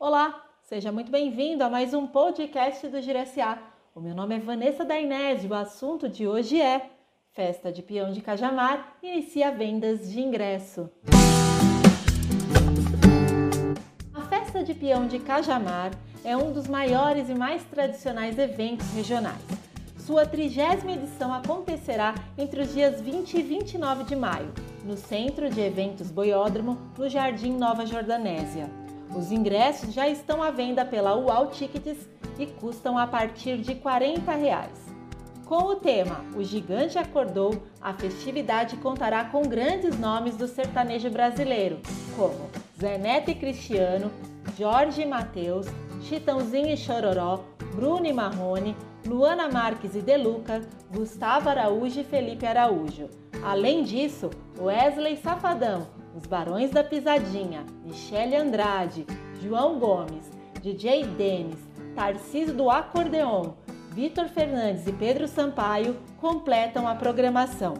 Olá, seja muito bem-vindo a mais um podcast do Giressa. O meu nome é Vanessa Dainese e o assunto de hoje é Festa de Peão de Cajamar inicia vendas de ingresso. A Festa de Peão de Cajamar é um dos maiores e mais tradicionais eventos regionais. Sua trigésima edição acontecerá entre os dias 20 e 29 de maio, no Centro de Eventos Boiódromo, no Jardim Nova Jordanésia. Os ingressos já estão à venda pela UAU Tickets e custam a partir de 40 reais. Com o tema O Gigante Acordou, a festividade contará com grandes nomes do sertanejo brasileiro, como Zé Neto e Cristiano, Jorge e Matheus, Chitãozinho e Chororó, Bruno e Marrone, Luana Marques e Deluca, Gustavo Araújo e Felipe Araújo. Além disso, Wesley Safadão, os Barões da Pisadinha, Michele Andrade, João Gomes, DJ Denis, Tarcísio do Acordeon, Vitor Fernandes e Pedro Sampaio completam a programação.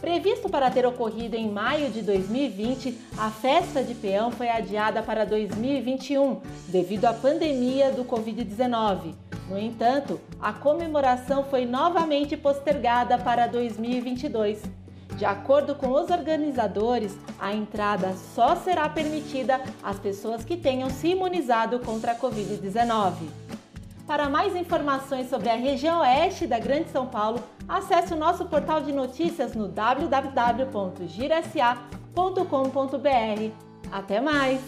Previsto para ter ocorrido em maio de 2020, a festa de peão foi adiada para 2021 devido à pandemia do Covid-19. No entanto, a comemoração foi novamente postergada para 2022. De acordo com os organizadores, a entrada só será permitida às pessoas que tenham se imunizado contra a Covid-19. Para mais informações sobre a região oeste da Grande São Paulo, acesse o nosso portal de notícias no www.girasa.com.br. Até mais!